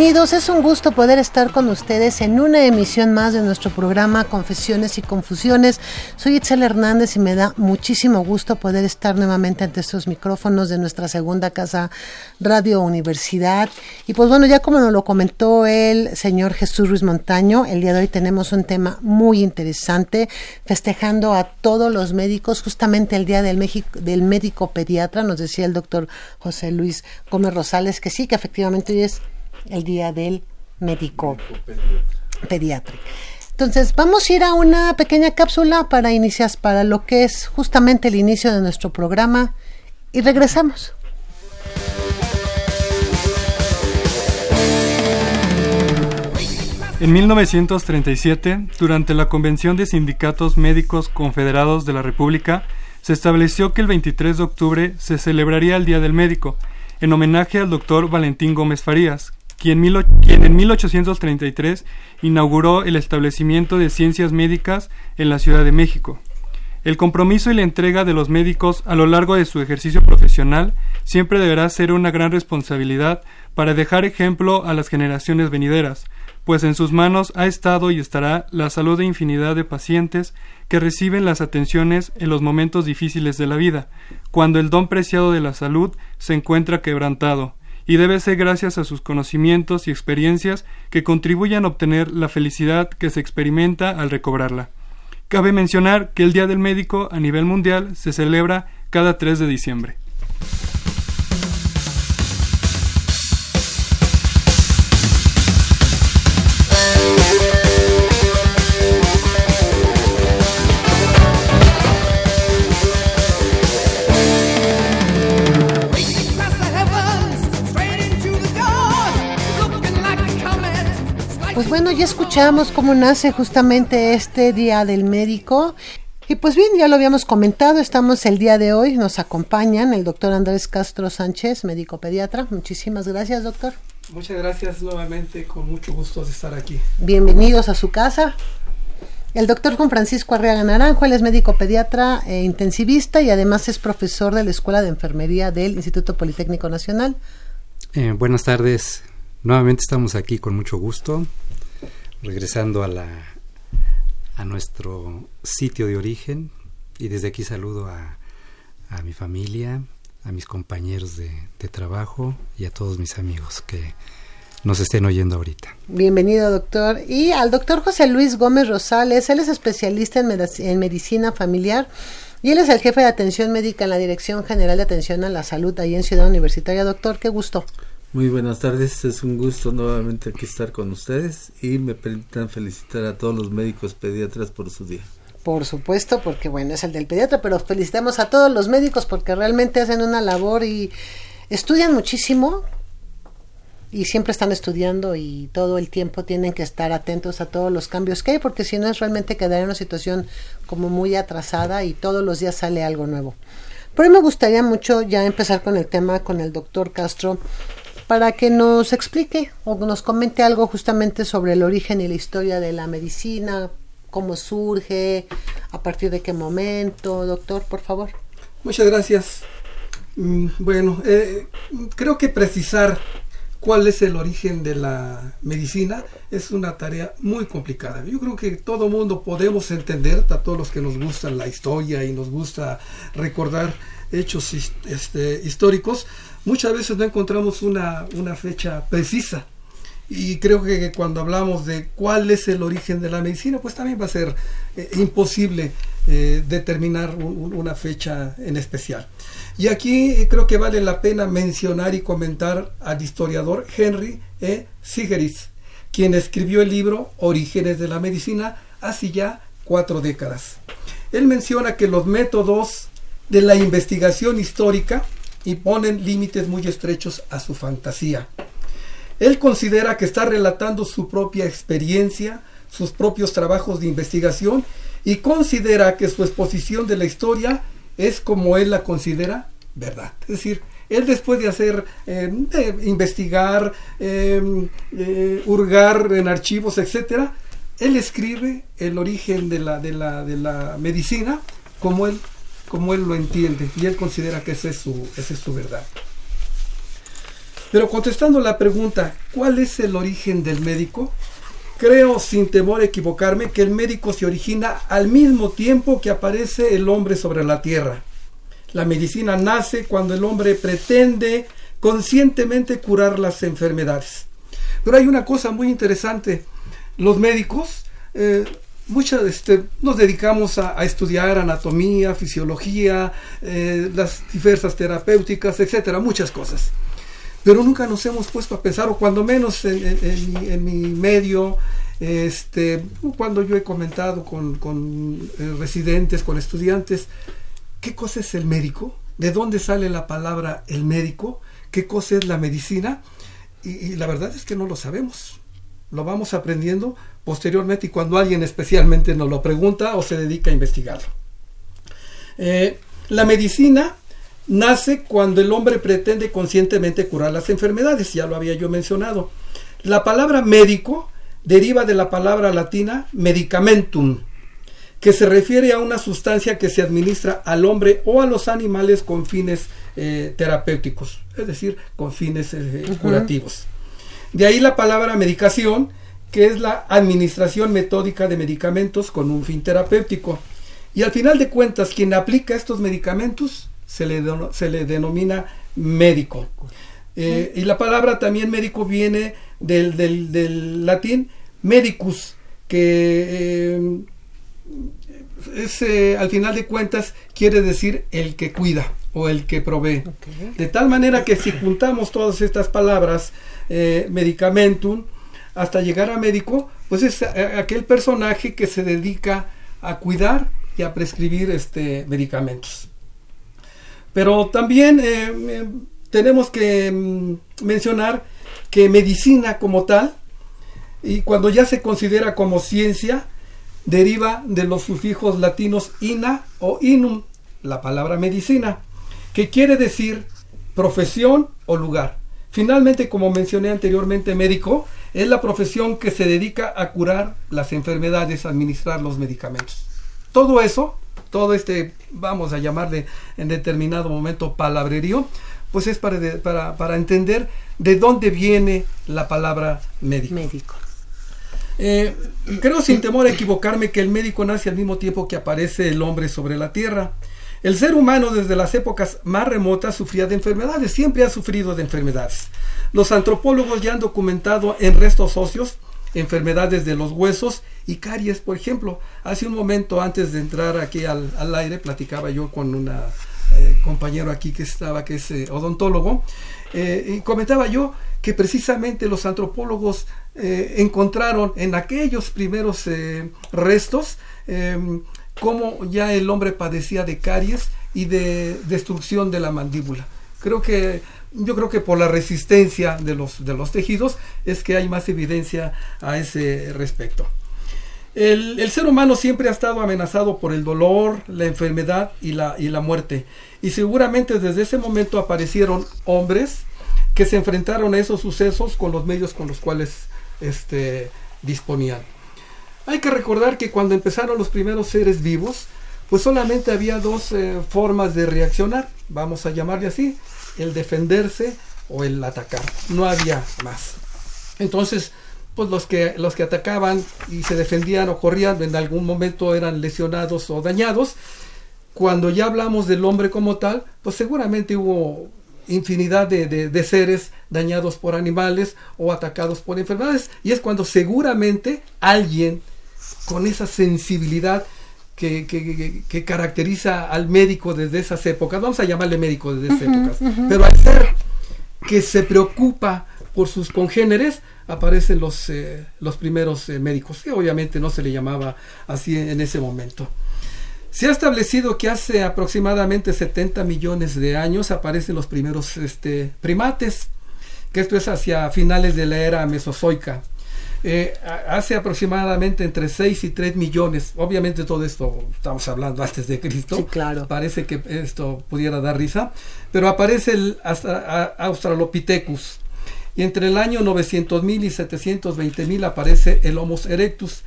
Bienvenidos, es un gusto poder estar con ustedes en una emisión más de nuestro programa Confesiones y Confusiones. Soy Itzel Hernández y me da muchísimo gusto poder estar nuevamente ante estos micrófonos de nuestra segunda casa Radio Universidad. Y pues bueno, ya como nos lo comentó el señor Jesús Ruiz Montaño, el día de hoy tenemos un tema muy interesante, festejando a todos los médicos, justamente el día del, México, del médico pediatra, nos decía el doctor José Luis Gómez Rosales, que sí, que efectivamente hoy es el día del médico pediatra. Entonces, vamos a ir a una pequeña cápsula para iniciar, para lo que es justamente el inicio de nuestro programa y regresamos. En 1937, durante la Convención de Sindicatos Médicos Confederados de la República, se estableció que el 23 de octubre se celebraría el Día del Médico, en homenaje al doctor Valentín Gómez Farías, quien, en 1833 inauguró el establecimiento de ciencias médicas en la Ciudad de México. El compromiso y la entrega de los médicos a lo largo de su ejercicio profesional siempre deberá ser una gran responsabilidad para dejar ejemplo a las generaciones venideras, pues en sus manos ha estado y estará la salud de infinidad de pacientes que reciben las atenciones en los momentos difíciles de la vida, cuando el don preciado de la salud se encuentra quebrantado, y debe ser gracias a sus conocimientos y experiencias que contribuyan a obtener la felicidad que se experimenta al recobrarla. Cabe mencionar que el Día del Médico a nivel mundial se celebra cada 3 de diciembre. Bueno, ya escuchamos cómo nace justamente este Día del Médico. Y pues bien, ya lo habíamos comentado, estamos el día de hoy, nos acompañan el doctor Andrés Castro Sánchez, médico pediatra. Muchísimas gracias, doctor. Muchas gracias nuevamente, con mucho gusto de estar aquí. Bienvenidos a su casa. El doctor Juan Francisco Arriaga Naranjo, él es médico pediatra e intensivista y además es profesor de la Escuela de Enfermería del Instituto Politécnico Nacional. Eh, buenas tardes, nuevamente estamos aquí con mucho gusto regresando a la a nuestro sitio de origen y desde aquí saludo a, a mi familia, a mis compañeros de, de, trabajo y a todos mis amigos que nos estén oyendo ahorita. Bienvenido, doctor. Y al doctor José Luis Gómez Rosales, él es especialista en, en medicina familiar y él es el jefe de atención médica en la Dirección General de Atención a la Salud ahí en Ciudad Universitaria. Doctor, qué gusto. Muy buenas tardes, es un gusto nuevamente aquí estar con ustedes y me permitan felicitar a todos los médicos pediatras por su día. Por supuesto, porque bueno, es el del pediatra, pero felicitamos a todos los médicos porque realmente hacen una labor y estudian muchísimo y siempre están estudiando y todo el tiempo tienen que estar atentos a todos los cambios que hay porque si no es realmente quedar en una situación como muy atrasada y todos los días sale algo nuevo. Pero me gustaría mucho ya empezar con el tema con el doctor Castro para que nos explique o nos comente algo justamente sobre el origen y la historia de la medicina, cómo surge, a partir de qué momento, doctor, por favor. Muchas gracias. Mm, Bueno, eh, creo que precisar cuál es el origen de la medicina es una tarea muy complicada. Yo creo que todo mundo podemos entender, a todos los que nos gusta la historia y nos gusta recordar hechos este, históricos, muchas veces no encontramos una fecha precisa. Y creo que cuando hablamos de cuál es el origen de la medicina, pues también va a ser eh, imposible eh, determinar un- un- una fecha en especial. Y aquí eh, creo que vale la pena mencionar y comentar al historiador Henry E. Sigeris, quien escribió el libro Orígenes de la Medicina hace ya cuatro décadas. Él menciona que los métodos de la investigación histórica imponen límites muy estrechos a su fantasía. Él considera que está relatando su propia experiencia, sus propios trabajos de investigación y considera que su exposición de la historia es como él la considera verdad. Es decir, él después de hacer, de investigar, eh, hurgar en archivos, etcétera, él escribe el origen de la, de la, de la medicina como él, como él lo entiende y él considera que es su, esa es su verdad. Pero contestando la pregunta, ¿cuál es el origen del médico? Creo, sin temor a equivocarme, que el médico se origina al mismo tiempo que aparece el hombre sobre la tierra. La medicina nace cuando el hombre pretende conscientemente curar las enfermedades. Pero hay una cosa muy interesante. Los médicos eh, muchas este, nos dedicamos a, estudiar anatomía, fisiología, eh, las diversas terapéuticas, etcétera, muchas cosas. Pero nunca nos hemos puesto a pensar, o cuando menos en, mi, medio, este, cuando yo he comentado con, con, eh, residentes, con estudiantes, ¿qué cosa es el médico? ¿De dónde sale la palabra el médico? ¿Qué cosa es la medicina? Y, y la verdad es que no lo sabemos. Lo vamos aprendiendo posteriormente y cuando alguien especialmente nos lo pregunta o se dedica a investigarlo. Eh, la medicina nace cuando el hombre pretende conscientemente curar las enfermedades, ya lo había yo mencionado. La palabra médico deriva de la palabra latina medicamentum, que se refiere a una sustancia que se administra al hombre o a los animales con fines eh, terapéuticos, es decir, con fines eh, curativos. De ahí la palabra medicación, que es la administración metódica de medicamentos con un fin terapéutico. Y al final de cuentas, quien aplica estos medicamentos se le, se le denomina médico. Eh, y la palabra también médico viene del, del- del latín medicus, que eh, es, eh, al final de cuentas quiere decir el que cuida o el que provee. De tal manera que si juntamos todas estas palabras, medicamentum, hasta llegar a médico, pues es aquel personaje que se dedica a cuidar y a prescribir este, medicamentos. Pero también eh, eh, tenemos que mm, mencionar que medicina como tal, y cuando ya se considera como ciencia, deriva de los sufijos latinos ina o inum, la palabra medicina, que quiere decir profesión o lugar. Finalmente, como mencioné anteriormente, médico es la profesión que se dedica a curar las enfermedades, administrar los medicamentos. Todo eso, todo este, vamos a llamarle en determinado momento palabrerío, pues es para, de- para, para entender de dónde viene la palabra médico. Médico. Eh, creo sin temor a equivocarme que el médico nace al mismo tiempo que aparece el hombre sobre la tierra. El ser humano desde las épocas más remotas sufría de enfermedades, siempre ha sufrido de enfermedades. Los antropólogos ya han documentado en restos óseos enfermedades de los huesos y caries, por ejemplo. Hace un momento antes de entrar aquí al, al aire platicaba yo con un compañero aquí que estaba, que es eh, odontólogo, eh, y comentaba yo que precisamente los antropólogos eh, encontraron en aquellos primeros eh, restos eh, cómo ya el hombre padecía de caries y de destrucción de la mandíbula. Creo que yo creo que por la resistencia de los de los tejidos es que hay más evidencia a ese respecto. El, el, ser humano siempre ha estado amenazado por el dolor, la enfermedad y la, y la muerte. Y seguramente desde ese momento aparecieron hombres que se enfrentaron a esos sucesos con los medios con los cuales este, disponían. Hay que recordar que cuando empezaron los primeros seres vivos, pues solamente había dos eh, formas de reaccionar, vamos a llamarle así, el defenderse o el atacar. No había más. Entonces, pues los que, los que atacaban y se defendían o corrían en algún momento eran lesionados o dañados. Cuando ya hablamos del hombre como tal, pues seguramente hubo infinidad de, de, seres dañados por animales o atacados por enfermedades. Y es cuando seguramente alguien con esa sensibilidad que, que, que, caracteriza al médico desde esas épocas, vamos a llamarle médico desde esas épocas, pero al ser que se preocupa por sus congéneres, aparecen los, eh, los primeros eh, médicos, que obviamente no se le llamaba así en ese momento. Se ha establecido que hace aproximadamente 70 millones de años aparecen los primeros este, primates, que esto es hacia finales de la era mesozoica. Eh, hace aproximadamente entre 6 y 3 millones, obviamente todo esto estamos hablando antes de Cristo, claro. parece que esto pudiera dar risa, pero aparece el Australopithecus, y entre el año 900.000 y 720.000 aparece el Homo erectus,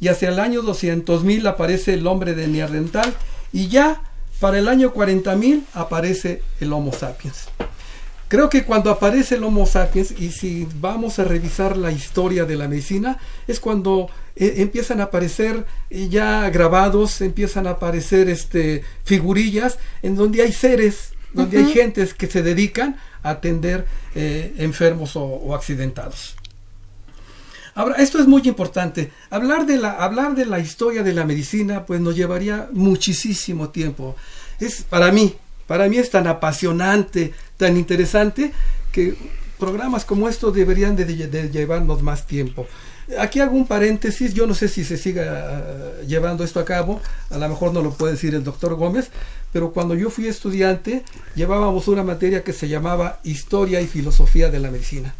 y hacia el año 200.000 aparece el hombre de Neandertal, y ya para el año 40.000 aparece el Homo sapiens. Creo que cuando aparece el Homo sapiens, y si vamos a revisar la historia de la medicina, es cuando eh, empiezan a aparecer eh, ya grabados, empiezan a aparecer este, figurillas en donde hay seres, donde hay gentes que se dedican a atender eh, enfermos o, o, accidentados. Ahora, esto es muy importante. Hablar de, la, hablar de la historia de la medicina, pues nos llevaría muchísimo tiempo. Es para mí, para mí es tan apasionante, tan interesante, que programas como estos deberían de, llevarnos más tiempo. Aquí hago un paréntesis, yo no sé si se siga uh, llevando esto a cabo, a lo mejor no lo puede decir el doctor Gómez, pero cuando yo fui estudiante llevábamos una materia que se llamaba Historia y Filosofía de la Medicina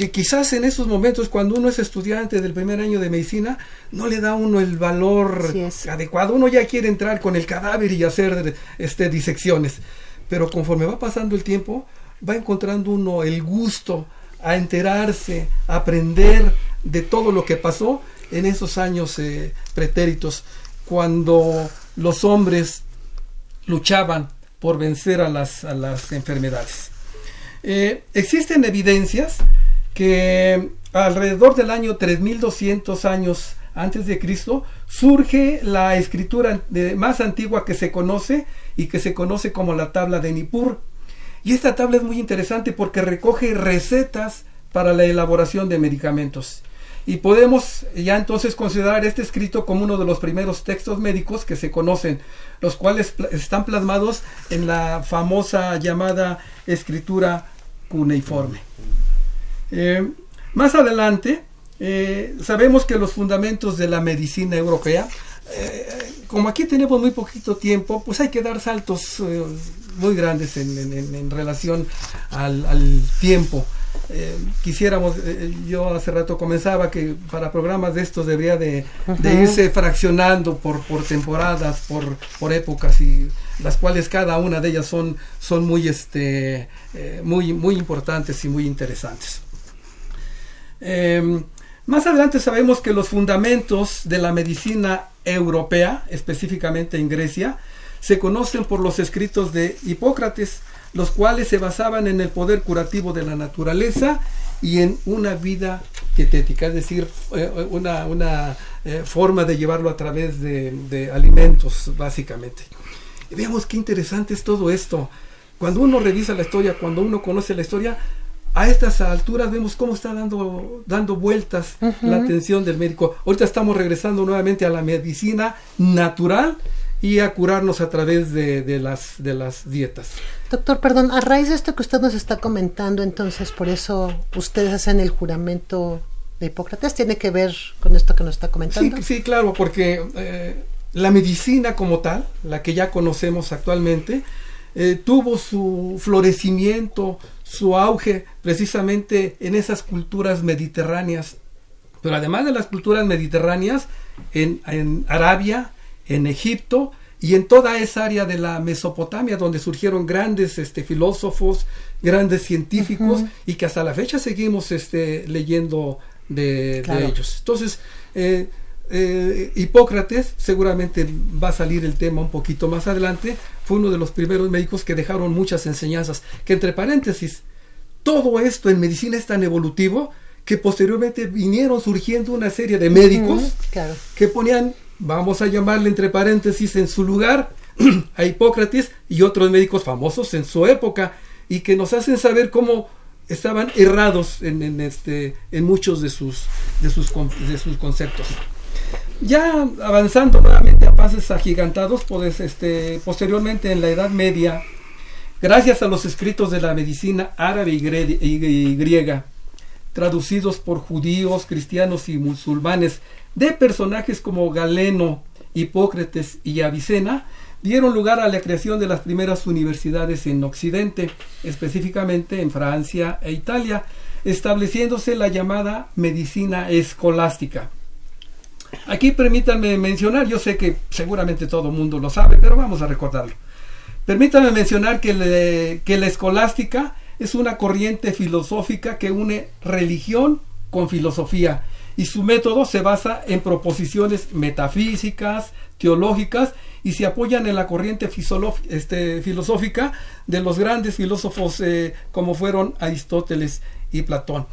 que quizás en esos momentos cuando uno es estudiante del primer año de medicina no le da uno el valor adecuado. Uno ya quiere entrar con el cadáver y hacer este disecciones. Pero conforme va pasando el tiempo va encontrando uno el gusto a enterarse a aprender de todo lo que pasó en esos años eh, pretéritos. Cuando los hombres luchaban por vencer a las, a las enfermedades. Eh, existen evidencias que alrededor del año 3200 años antes de Cristo surge la escritura más antigua que se conoce y que se conoce como la tabla de Nippur. Y esta tabla es muy interesante porque recoge recetas para la elaboración de medicamentos. Y podemos ya entonces considerar este escrito como uno de los primeros textos médicos que se conocen, los cuales están plasmados en la famosa llamada escritura cuneiforme. Eh, más adelante, eh, sabemos que los fundamentos de la medicina europea, eh, como aquí tenemos muy poquito tiempo, pues hay que dar saltos muy grandes en, en, en relación al, al tiempo. Eh, quisiéramos, eh, yo hace rato comenzaba que para programas de estos debería de, de irse fraccionando por, por temporadas, por, por épocas y las cuales cada una de ellas son, son muy, este, eh, muy, muy importantes y muy interesantes. Eh, más adelante sabemos que los fundamentos de la medicina europea, específicamente en Grecia, se conocen por los escritos de Hipócrates, los cuales se basaban en el poder curativo de la naturaleza y en una vida dietética, es decir, eh, una, una eh, forma de llevarlo a través de, de alimentos, básicamente. Y veamos qué interesante es todo esto. Cuando uno revisa la historia, cuando uno conoce la historia, a estas alturas vemos cómo está dando, dando vueltas uh -huh. la atención del médico. Ahorita estamos regresando nuevamente a la medicina natural y a curarnos a través de, de, las, de las dietas. Doctor, perdón, a raíz de esto que usted nos está comentando, entonces por eso ustedes hacen el juramento de Hipócrates, ¿tiene que ver con esto que nos está comentando? Sí, sí claro, porque eh, la medicina como tal, la que ya conocemos actualmente, eh, tuvo su florecimiento, su auge precisamente en esas culturas mediterráneas. Pero además de las culturas mediterráneas, en, en Arabia, en Egipto y en toda esa área de la Mesopotamia donde surgieron grandes este, filósofos, grandes científicos y que hasta la fecha seguimos este, leyendo de, de ellos. Entonces, eh, eh, Hipócrates, seguramente va a salir el tema un poquito más adelante, fue uno de los primeros médicos que dejaron muchas enseñanzas, que entre paréntesis, todo esto en medicina es tan evolutivo que posteriormente vinieron surgiendo una serie de médicos claro. que ponían, vamos a llamarle entre paréntesis, en su lugar a Hipócrates y otros médicos famosos en su época y que nos hacen saber cómo estaban errados en, en este, en muchos de sus, de sus, de sus conceptos. Ya avanzando nuevamente a pases agigantados, pues, este, posteriormente en la Edad Media, gracias a los escritos de la medicina árabe y, griega, traducidos por judíos, cristianos y musulmanes, de personajes como Galeno, Hipócrates y Avicena, dieron lugar a la creación de las primeras universidades en Occidente, específicamente en Francia e Italia, estableciéndose la llamada medicina escolástica. Aquí permítanme mencionar, yo sé que seguramente todo el mundo lo sabe, pero vamos a recordarlo. Permítanme mencionar que, la escolástica es una corriente filosófica que une religión con filosofía y su método se basa en proposiciones metafísicas, teológicas y se apoyan en la corriente este, filosófica de los grandes filósofos eh, como fueron Aristóteles y Platón.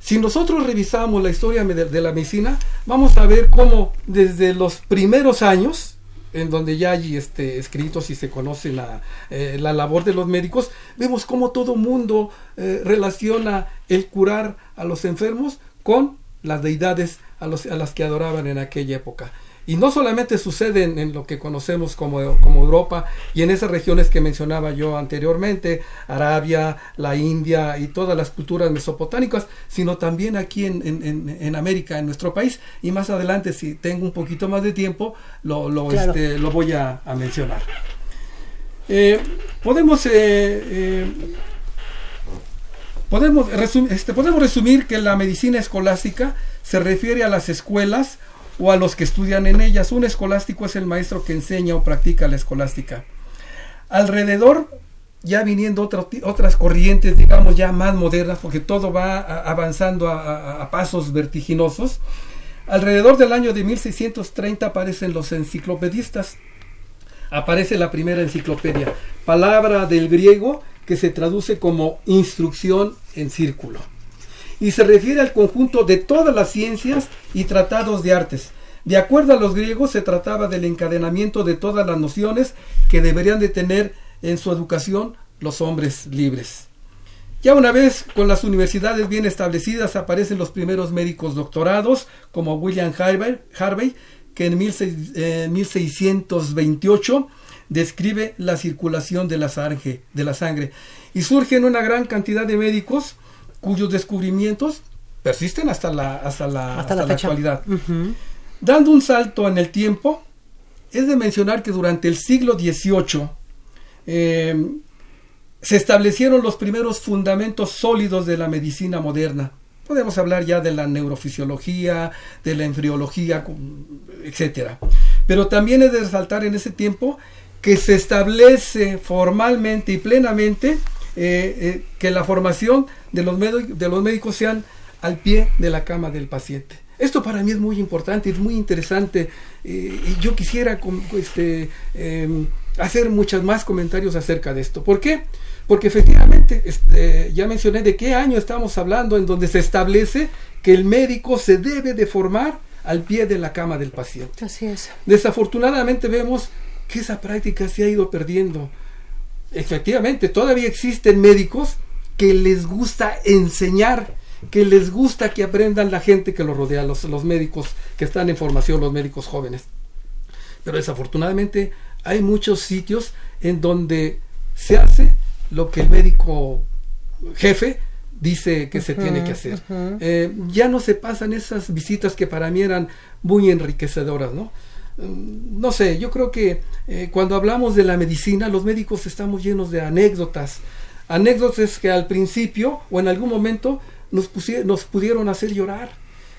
Si nosotros revisamos la historia de, la medicina, vamos a ver cómo desde los primeros años, en donde ya hay este, escritos y se conoce la, eh, la labor de los médicos, vemos cómo todo mundo eh, relaciona el curar a los enfermos con las deidades a, los- a las que adoraban en aquella época. Y no solamente sucede en, en lo que conocemos como, como Europa y en esas regiones que mencionaba yo anteriormente, Arabia, la India y todas las culturas mesopotámicas, sino también aquí en, en- en- América, en nuestro país. Y más adelante, si tengo un poquito más de tiempo, lo, lo, Claro. este, lo voy a, a mencionar. Eh, podemos eh, eh, Podemos, resum- este, podemos resumir que la medicina escolástica se refiere a las escuelas o a los que estudian en ellas. Un escolástico es el maestro que enseña o practica la escolástica. Alrededor, ya viniendo otra- otras corrientes, digamos, ya más modernas, porque todo va avanzando a, a- a pasos vertiginosos. Alrededor del año de 1630 aparecen los enciclopedistas. Aparece la primera enciclopedia, palabra del griego que se traduce como instrucción en círculo. Y se refiere al conjunto de todas las ciencias y tratados de artes. De acuerdo a los griegos, se trataba del encadenamiento de todas las nociones que deberían de tener en su educación los hombres libres. Ya una vez con las universidades bien establecidas aparecen los primeros médicos doctorados como William Harvey, Harvey que en 16- eh, 1628 describe la circulación de la, sangre, de la sangre y surgen una gran cantidad de médicos cuyos descubrimientos persisten hasta la, hasta la, Hasta hasta la actualidad. Dando un salto en el tiempo, es de mencionar que durante el siglo XVIII eh, se establecieron los primeros fundamentos sólidos de la medicina moderna. Podemos hablar ya de la neurofisiología, de la embriología, etcétera. Pero también es de resaltar en ese tiempo que se establece formalmente y plenamente eh, eh, que la formación de los, de los médicos sean al pie de la cama del paciente. Esto para mí es muy importante, es muy interesante eh, y yo quisiera este, em, hacer muchos más comentarios acerca de esto. ¿Por qué? Porque efectivamente, este, ya mencioné de qué año estamos hablando en donde se establece que el médico se debe de formar al pie de la cama del paciente. Así es. Desafortunadamente vemos que esa práctica se ha ido perdiendo. Efectivamente, todavía existen médicos que les gusta enseñar, que les gusta que aprendan la gente que los rodea, los, los médicos que están en formación, los médicos jóvenes. Pero desafortunadamente hay muchos sitios en donde se hace lo que el médico jefe dice que se tiene que hacer. Eh, ya no se pasan esas visitas que para mí eran muy enriquecedoras, ¿no? Mm, No sé, yo creo que eh, cuando hablamos de la medicina, los médicos estamos llenos de anécdotas. Anécdotas que al principio o en algún momento nos, pusie- nos pudieron hacer llorar,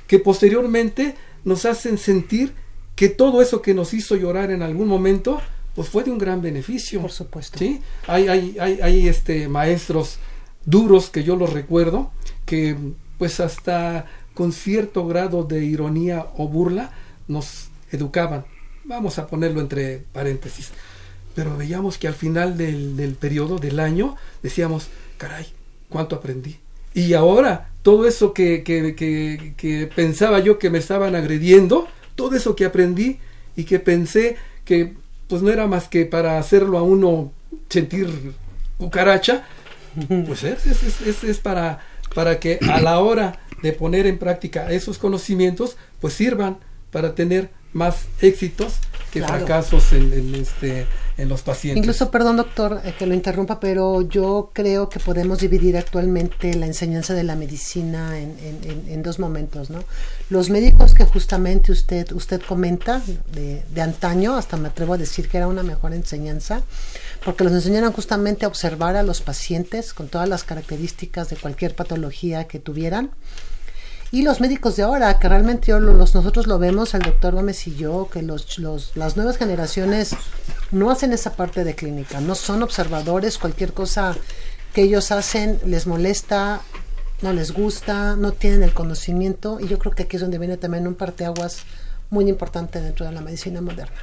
que posteriormente nos hacen sentir que todo eso que nos hizo llorar en algún momento, pues fue de un gran beneficio. Por supuesto. ¿sí? Hay, hay, hay, hay este, maestros duros que yo los recuerdo, que pues hasta con cierto grado de ironía o burla nos educaban. Vamos a ponerlo entre paréntesis. Pero veíamos que al final del, del periodo, del año, decíamos, caray, ¿cuánto aprendí? Y ahora, todo eso que, que, que, que pensaba yo que me estaban agrediendo, todo eso que aprendí y que pensé que pues no era más que para hacerlo a uno sentir cucaracha, pues es, es, es, es para, para que a la hora de poner en práctica esos conocimientos, pues sirvan para tener más éxitos que Claro. fracasos en, en este, en los pacientes. Incluso, perdón doctor eh, que lo interrumpa, pero yo creo que podemos dividir actualmente la enseñanza de la medicina en, en- en- en dos momentos, ¿no? Los médicos que justamente usted usted comenta de, de antaño, hasta me atrevo a decir que era una mejor enseñanza, porque los enseñaron justamente a observar a los pacientes con todas las características de cualquier patología que tuvieran. Y los médicos de ahora, que realmente yo lo- los, nosotros lo vemos, el doctor Gómez y yo, que los, los, las nuevas generaciones no hacen esa parte de clínica, no son observadores, cualquier cosa que ellos hacen les molesta, no les gusta, no tienen el conocimiento y yo creo que aquí es donde viene también un parteaguas muy importante dentro de la medicina moderna.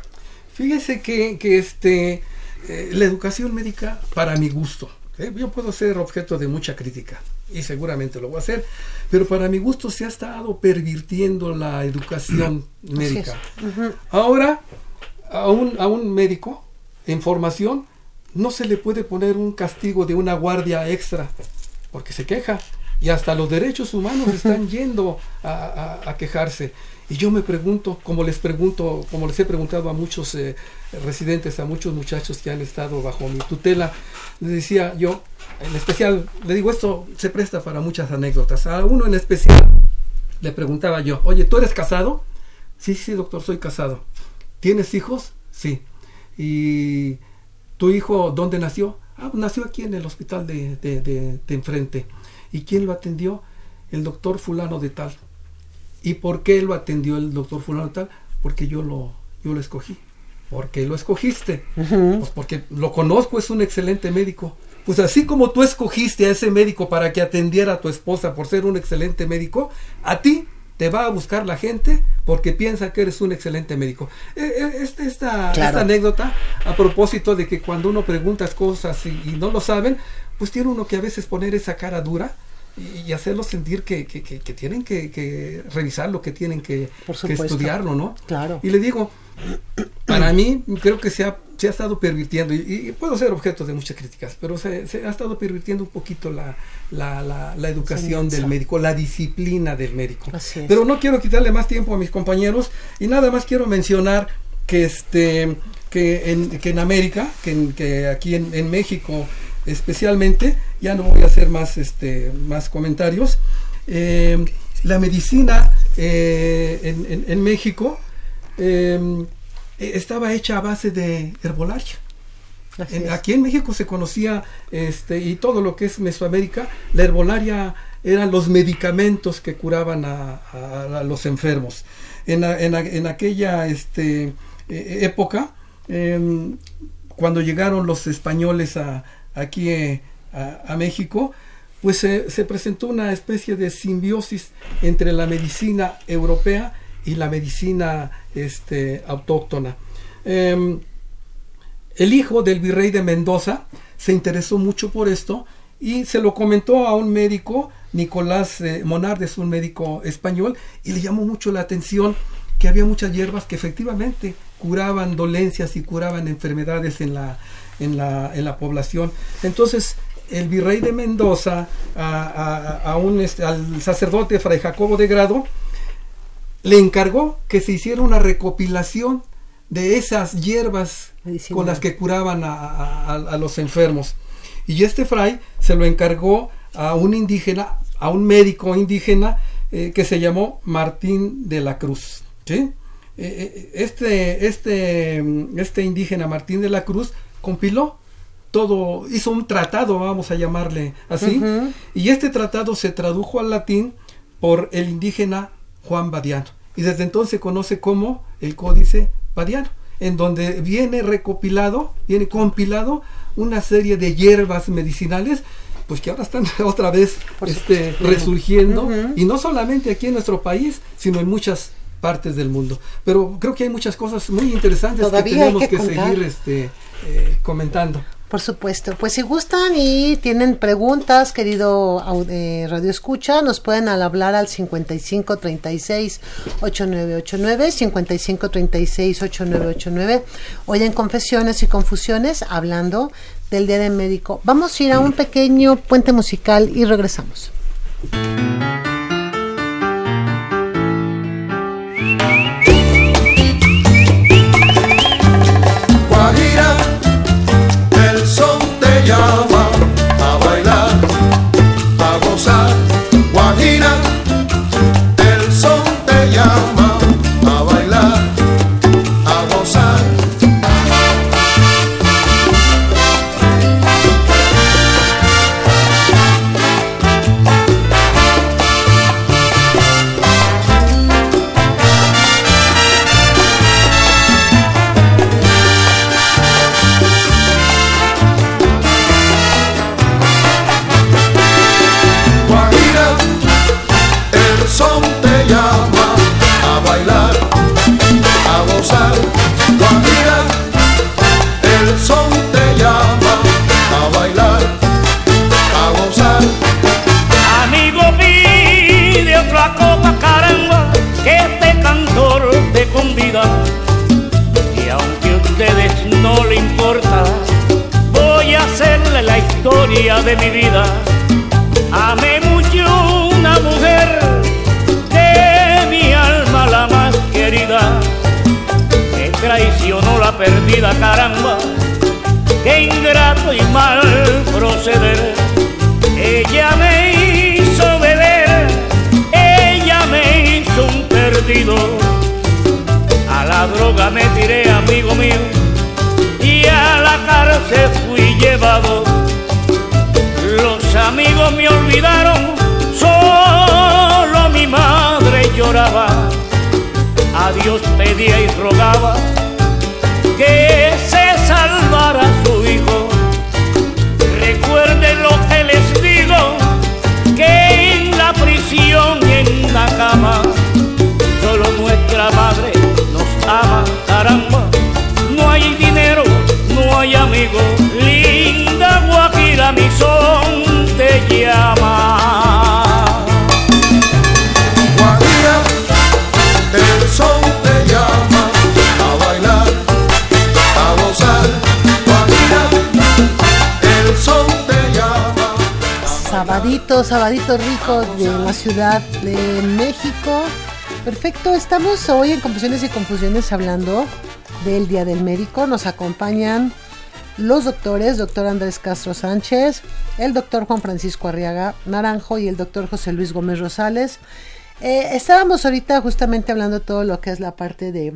Fíjese que, que este, eh, la educación médica, para mi gusto, ¿eh? yo puedo ser objeto de mucha crítica y seguramente lo voy a hacer, pero para mi gusto se ha estado pervirtiendo la educación médica. Ahora, a un, a un médico en formación no se le puede poner un castigo de una guardia extra porque se queja y hasta los derechos humanos están yendo a, a- a quejarse. Y yo me pregunto, como les pregunto, como les he preguntado a muchos eh, residentes, a muchos muchachos que han estado bajo mi tutela, les decía yo, en especial, le digo esto se presta para muchas anécdotas. A uno en especial le preguntaba yo, oye, ¿tú eres casado? Sí, sí, doctor, soy casado. ¿Tienes hijos? Sí. ¿Y tu hijo dónde nació? Ah, nació aquí en el hospital de, de- de enfrente. ¿Y quién lo atendió? El doctor fulano de tal. ¿Y por qué lo atendió el doctor fulano tal? Porque yo lo, yo lo escogí. ¿Por qué lo escogiste? Pues porque lo conozco, es un excelente médico. Pues así como tú escogiste a ese médico para que atendiera a tu esposa por ser un excelente médico, a ti te va a buscar la gente porque piensa que eres un excelente médico. Eh, eh, Esta, esta, Claro. esta anécdota a propósito de que cuando uno pregunta cosas y, y no lo saben, pues tiene uno que a veces poner esa cara dura y, y hacerlos sentir que, que- que- que tienen que, que revisar lo que tienen que, estudiarlo, ¿no? Claro. Y le digo, para mí creo que se ha, se ha estado pervirtiendo, y, y puedo ser objeto de muchas críticas, pero se, se ha estado pervirtiendo un poquito la, la, la- la educación del médico, la disciplina del médico. Así es. Pero no quiero quitarle más tiempo a mis compañeros y nada más quiero mencionar que este que en, que en América, que, en- que aquí en, en México especialmente, ya no voy a hacer más este más comentarios. eh, la medicina eh, en, en- en México eh, estaba hecha a base de herbolaria. En- aquí en México se conocía este y todo lo que es Mesoamérica, la herbolaria eran los medicamentos que curaban a, a- a los enfermos. En, a- en aquella este, eh, época, em, cuando llegaron los españoles a, aquí eh, a, México, pues se- se presentó una especie de simbiosis entre la medicina europea y la medicina este, autóctona. Em, el hijo del virrey de Mendoza se interesó mucho por esto y se lo comentó a un médico, Nicolás eh, Monardes, un médico español, y le llamó mucho la atención que había muchas hierbas que efectivamente curaban dolencias y curaban enfermedades en la, en la, en la población. Entonces, el virrey de Mendoza, a, a- a un, este, al sacerdote Fray Jacobo de Grado, le encargó que se hiciera una recopilación de esas hierbas con las que curaban a, a- los enfermos. Y este fray se lo encargó a un indígena, a un médico indígena eh, que se llamó Martín de la Cruz. ¿sí? Eh, eh, Este, este, este indígena Martín de la Cruz compiló todo, hizo un tratado, vamos a llamarle así, y este tratado se tradujo al latín por el indígena Juan Badiano. y desde entonces se conoce como el Códice Badiano, en donde viene recopilado, viene compilado una serie de hierbas medicinales pues que ahora están otra vez este, resurgiendo y no solamente aquí en nuestro país, sino en muchas partes del mundo. Pero creo que hay muchas cosas muy interesantes que tenemos que, seguir este, eh, comentando. Por supuesto. Pues si gustan y tienen preguntas, querido eh, Radio Escucha, nos pueden hablar al 5536 8989, 5536 8989. Hoy en Confesiones y Confusiones, hablando del Día del Médico. Vamos a ir a un pequeño puente musical y regresamos. Ingrato y mal proceder. Ella me hizo beber, ella me hizo un perdido. A la droga me tiré, amigo mío, y a la cárcel fui llevado los amigos me olvidaron, solo mi madre lloraba. A Dios pedía y rogaba que se salvara su hijo. En la cama, solo nuestra madre nos ama, caramba. No hay dinero, no hay amigos, linda Guajira mi sol llama. Sabadito, sabadito rico de la Ciudad de México. Perfecto, estamos hoy en Confusiones y Confusiones hablando del Día del Médico. Nos acompañan los doctores, doctor Andrés Castro Sánchez, el doctor Juan Francisco Arriaga Naranjo y el doctor José Luis Gómez Rosales. Eh, estábamos ahorita justamente hablando todo lo que es la parte de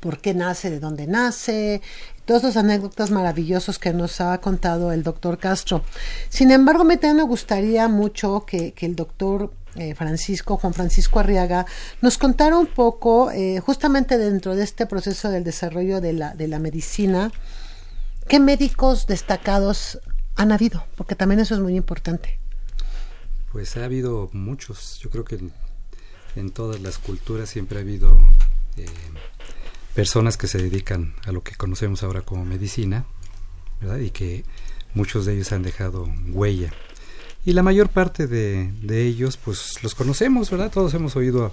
por qué nace, de dónde nace, todas las anécdotas maravillosos que nos ha contado el doctor Castro. Sin embargo, me, me gustaría mucho que, el doctor eh, Francisco, Juan Francisco Arriaga, nos contara un poco, eh, justamente dentro de este proceso del desarrollo de la, de la medicina, qué médicos destacados han habido, porque también eso es muy importante. Pues ha habido muchos, yo creo que en, todas las culturas siempre ha habido eh, personas que se dedican a lo que conocemos ahora como medicina, ¿verdad? Y que muchos de ellos han dejado huella. Y la mayor parte de, de ellos, pues los conocemos, ¿verdad? Todos hemos oído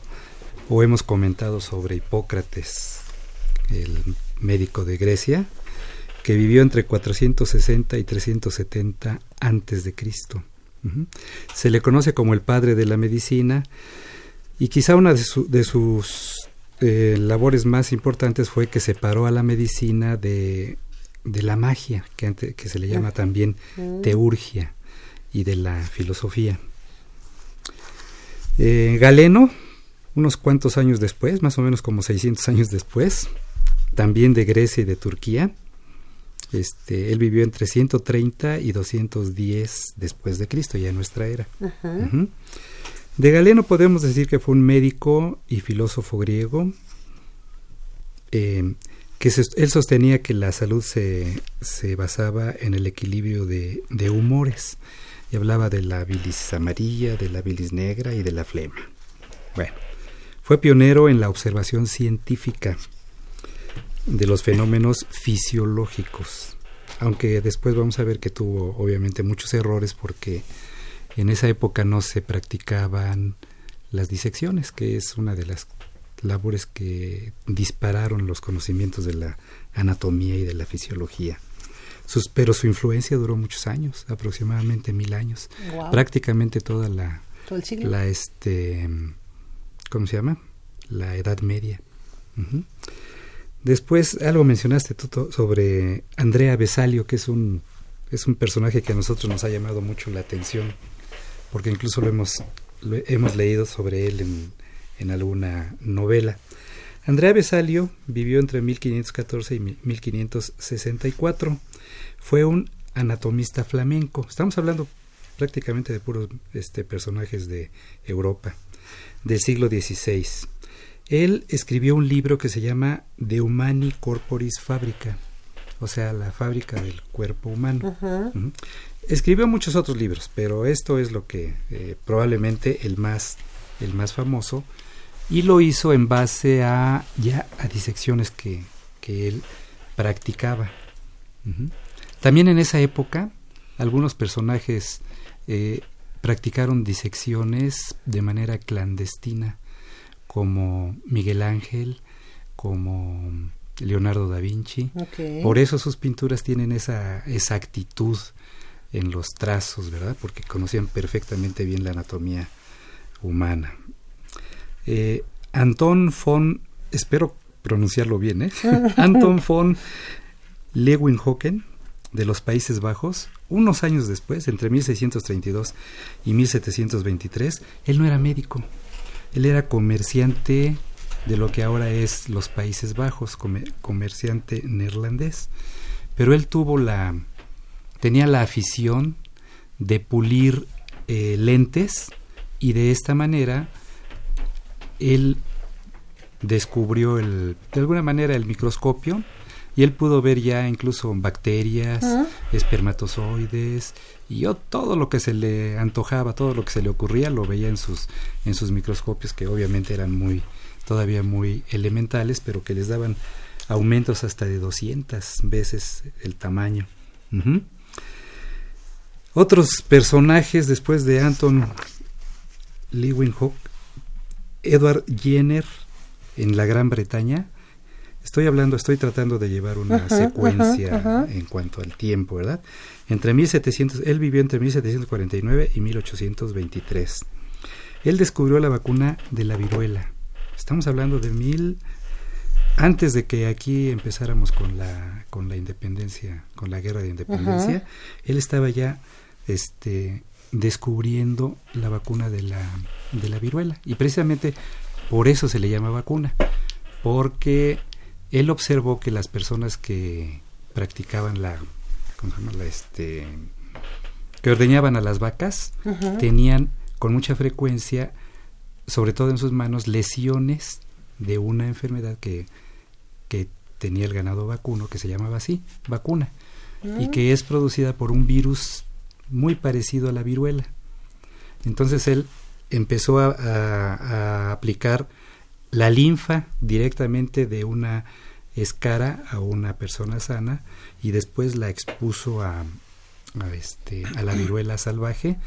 o hemos comentado sobre Hipócrates, el médico de Grecia, que vivió entre 460 y 370 antes de Cristo. Se le conoce como el padre de la medicina y quizá una de, sus eh, labores más importantes fue que separó a la medicina de, la magia, que, que se le llama también teurgia, y de la filosofía. Eh, Galeno, unos cuantos años después, más o menos como 600 años después, también de Grecia y de Turquía, este, él vivió entre 130 y 210 después de Cristo, ya en nuestra era. De Galeno podemos decir que fue un médico y filósofo griego eh, que él sostenía que la salud se, se basaba en el equilibrio de, de humores y hablaba de la bilis amarilla, de la bilis negra y de la flema. Bueno, fue pionero en la observación científica de los fenómenos fisiológicos, aunque después vamos a ver que tuvo obviamente muchos errores porque en esa época no se practicaban las disecciones, que es una de las labores que dispararon los conocimientos de la anatomía y de la fisiología. Sus, pero su influencia duró muchos años, aproximadamente mil años, prácticamente toda la, Todo el siglo. la este, ¿cómo se llama? La Edad Media. Después algo mencionaste tú sobre Andrea Besalio, que es un es un personaje que a nosotros nos ha llamado mucho la atención, porque incluso lo hemos hemos leído sobre él en, en alguna novela. Andrea Besalio vivió entre 1514 y mi- 1564. Fue un anatomista flamenco. Estamos hablando prácticamente de puros este, personajes de Europa del siglo XVI. Él escribió un libro que se llama De Humani Corporis Fabrica, o sea, la fábrica del cuerpo humano. Escribió muchos otros libros, pero esto es lo que eh, probablemente el más, el más famoso, y lo hizo en base a ya a disecciones que, que él practicaba. También en esa época algunos personajes eh, practicaron disecciones de manera clandestina, como Miguel Ángel, como Leonardo da Vinci. Por eso sus pinturas tienen esa exactitud en los trazos, ¿verdad? Porque conocían perfectamente bien la anatomía humana. Eh, Anton von, espero pronunciarlo bien, ¿eh? Anton von Leeuwenhoek de los Países Bajos, unos años después, entre 1632 y 1723, él no era médico, él era comerciante de lo que ahora es los Países Bajos, comer- comerciante neerlandés, pero él tuvo la, tenía la afición de pulir eh, lentes y de esta manera él descubrió el, de alguna manera el microscopio y él pudo ver ya incluso bacterias, Ah. espermatozoides y yo, todo lo que se le antojaba, todo lo que se le ocurría lo veía en sus en sus microscopios que obviamente eran muy todavía muy elementales, pero que les daban aumentos hasta de 200 veces el tamaño. Otros personajes después de Anton Leeuwenhoek, Edward Jenner en la Gran Bretaña. Estoy hablando, estoy tratando de llevar una Ajá, secuencia ajá, ajá. en cuanto al tiempo, ¿verdad? Entre 1700, él vivió entre 1749 y 1823. Él descubrió la vacuna de la viruela. Estamos hablando de mil antes de que aquí empezáramos con la con la independencia, con la guerra de independencia, Ajá. él estaba ya este descubriendo la vacuna de la de la viruela y precisamente por eso se le llama vacuna, porque él observó que las personas que practicaban la ¿cómo se llama? La, este que ordeñaban a las vacas tenían con mucha frecuencia sobre todo en sus manos lesiones de una enfermedad que, que tenía el ganado vacuno que se llamaba así, vacuna, y que es producida por un virus muy parecido a la viruela. Entonces él empezó a, a- a aplicar la linfa directamente de una escara a una persona sana y después la expuso a, a, este, a la viruela salvaje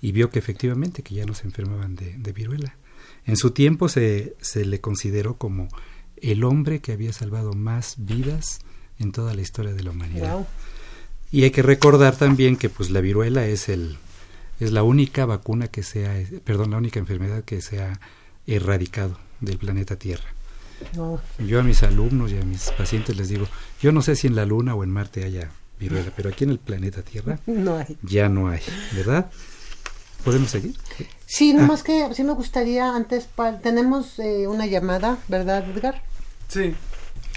y vio que efectivamente que ya no se enfermaban de, de viruela. En su tiempo se, se le consideró como el hombre que había salvado más vidas en toda la historia de la humanidad. Y hay que recordar también que pues la viruela es el es la única vacuna que se ha, perdón, la única enfermedad que se ha erradicado del planeta Tierra. No. Yo a mis alumnos y a mis pacientes les digo, yo no sé si en la Luna o en Marte haya viruela, pero aquí en el planeta Tierra No hay. ya no hay, ¿verdad? ¿Podemos seguir? Sí, Ah. nomás que sí me gustaría antes, pa- tenemos eh, una llamada, ¿verdad, Edgar? Sí.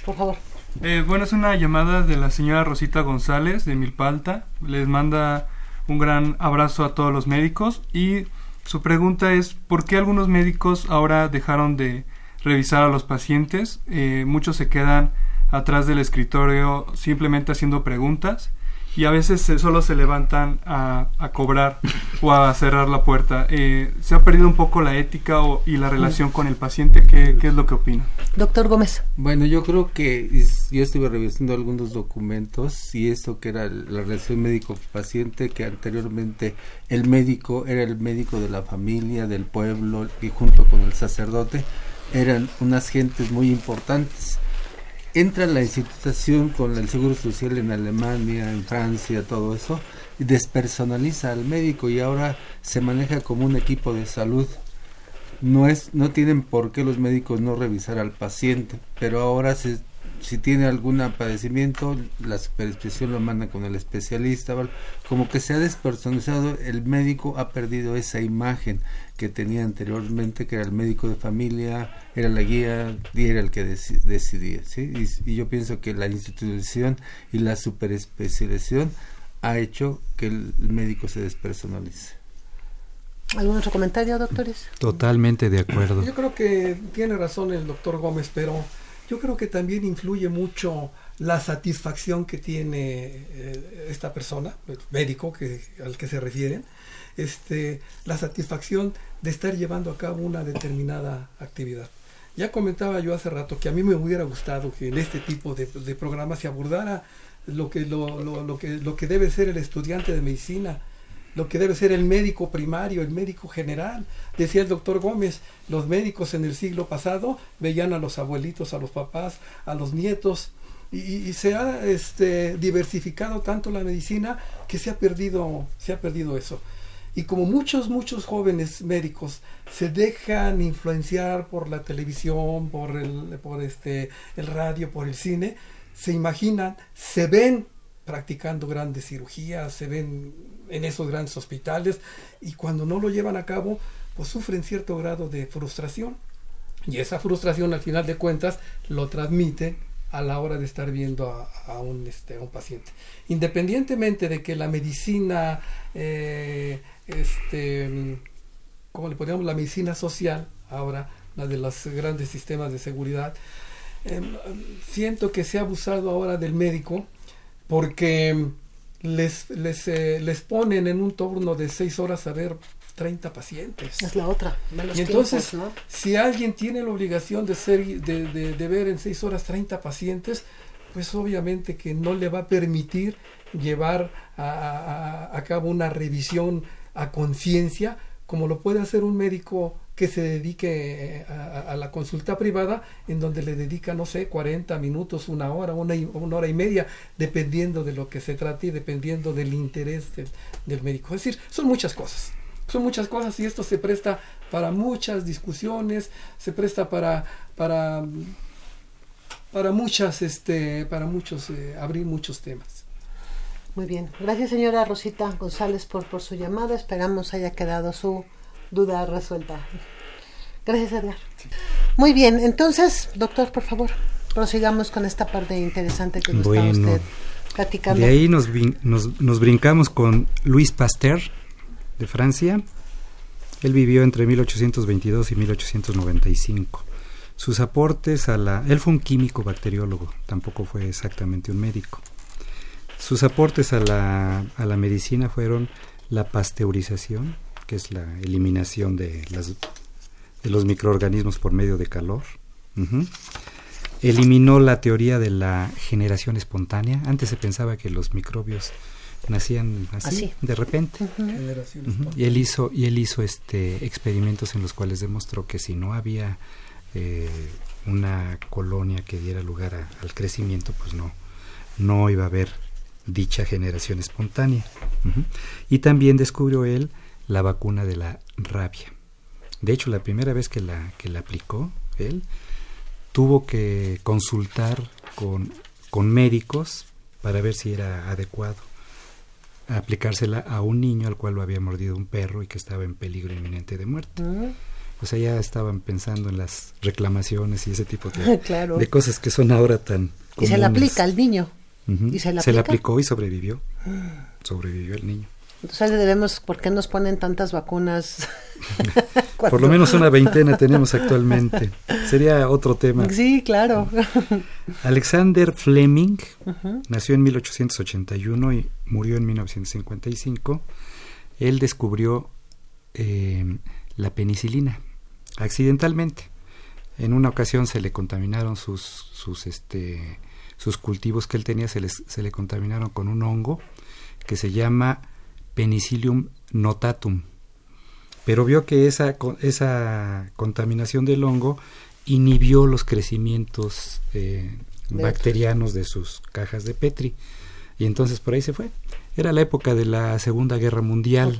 Por favor. Eh, bueno, es una llamada de la señora Rosita González de Milpalta. Les manda un gran abrazo a todos los médicos y Su pregunta es, ¿por qué algunos médicos ahora dejaron de revisar a los pacientes? Eh, muchos se quedan atrás del escritorio simplemente haciendo preguntas y a veces se, solo se levantan a, a, cobrar o a cerrar la puerta. Eh, ¿Se ha perdido un poco la ética o, y la relación con el paciente? ¿Qué, ¿Qué, es lo que opina? Doctor Gómez. Bueno, yo creo que yo estuve revisando algunos documentos y esto que era la relación médico-paciente, que anteriormente el médico era el médico de la familia, del pueblo y junto con el sacerdote eran unas gentes muy importantes entra la institución con el Seguro Social en Alemania, en Francia, todo eso, y despersonaliza al médico y ahora se maneja como un equipo de salud. No es, no tienen por qué los médicos no revisar al paciente, pero ahora se, si tiene algún padecimiento, la superespecial lo manda con el especialista, como que se ha despersonalizado, el médico ha perdido esa imagen que tenía anteriormente, que era el médico de familia, era la guía y era el que decidía. ¿sí? Y, y, yo pienso que la institución y la superespecialización ha hecho que el médico se despersonalice. ¿Algún otro comentario, doctores? Totalmente de acuerdo. Yo creo que tiene razón el doctor Gómez, pero yo creo que también influye mucho la satisfacción que tiene eh, esta persona, el médico al que se refieren, este, la satisfacción de estar llevando a cabo una determinada actividad. Ya comentaba yo hace rato que a mí me hubiera gustado que en este tipo de, de programas se abordara lo que, lo, lo, lo, que, lo que debe ser el estudiante de medicina, lo que debe ser el médico primario, el médico general. Decía el doctor Gómez, los médicos en el siglo pasado veían a los abuelitos, a los papás, a los nietos, y, se ha este, diversificado tanto la medicina que se ha perdido, se ha perdido eso. Y como muchos, muchos jóvenes médicos se dejan influenciar por la televisión, por el, por este, el radio, por el cine, se imaginan, se ven practicando grandes cirugías, se ven en esos grandes hospitales y cuando no lo llevan a cabo, pues sufren cierto grado de frustración. Y esa frustración al final de cuentas lo transmiten a la hora de estar viendo a, un, este, a un paciente. Independientemente de que la medicina, eh, este, como le ponemos la medicina social, ahora la de los grandes sistemas de seguridad, eh, siento que se ha abusado ahora del médico porque les, les, eh, les ponen en un turno de seis horas a ver 30 pacientes. Es la otra. y entonces, tiempos, ¿no? si alguien tiene la obligación de, ser, de, de, de, ver en 6 horas 30 pacientes, pues obviamente que no le va a permitir llevar a, a, a cabo una revisión a conciencia como lo puede hacer un médico que se dedique a, a, la consulta privada, en donde le dedica, no sé, 40 minutos, una hora, una, hora y media, dependiendo de lo que se trate y dependiendo del interés del, del médico. Es decir, son muchas cosas son muchas cosas y esto se presta para muchas discusiones, se presta para para para muchas este para muchos eh, abrir muchos temas. Muy bien, gracias señora Rosita González por por su llamada, esperamos haya quedado su duda resuelta. Gracias Edgar. Sí. Muy bien, entonces, doctor, por favor, prosigamos con esta parte interesante que nos bueno, está usted platicando. De ahí nos, nos, nos brincamos con Luis Pasteur, de Francia. Él vivió entre 1822 y 1895. Sus aportes a la... Él fue un químico bacteriólogo, tampoco fue exactamente un médico. Sus aportes a la, a la medicina fueron la pasteurización, que es la eliminación de, las, de los microorganismos por medio de calor. Uh -huh. Eliminó la teoría de la generación espontánea. Antes se pensaba que los microbios nacían así, así, de repente. Uh -huh. Uh -huh. Y él hizo y él hizo este experimentos en los cuales demostró que si no había eh, una colonia que diera lugar a, al crecimiento, pues no no iba a haber dicha generación espontánea. Uh y también descubrió él la vacuna de la rabia. De hecho, la primera vez que la que la aplicó él tuvo que consultar con con médicos para ver si era adecuado aplicársela a un niño al cual lo había mordido un perro y que estaba en peligro inminente de muerte. O sea, ya estaban pensando en las reclamaciones y ese tipo de, claro. de cosas que son ahora tan comunes. Y se la aplica al niño. ¿Y se, la, se la aplicó y sobrevivió. sobrevivió el niño. Entonces debemos, ¿por qué nos ponen tantas vacunas Por lo menos una veintena tenemos actualmente. Sería otro tema. Sí, claro. Alexander Fleming Ujú. nació en 1881 y murió en 1955. Él descubrió eh, la penicilina accidentalmente. En una ocasión se le contaminaron sus, sus, este, sus cultivos que él tenía, se, les, se le contaminaron con un hongo que se llama Penicillium notatum. Pero vio que esa, esa contaminación del hongo inhibió los crecimientos eh, bacterianos de sus cajas de Petri. Y entonces por ahí se fue. Era la época de la Segunda Guerra Mundial.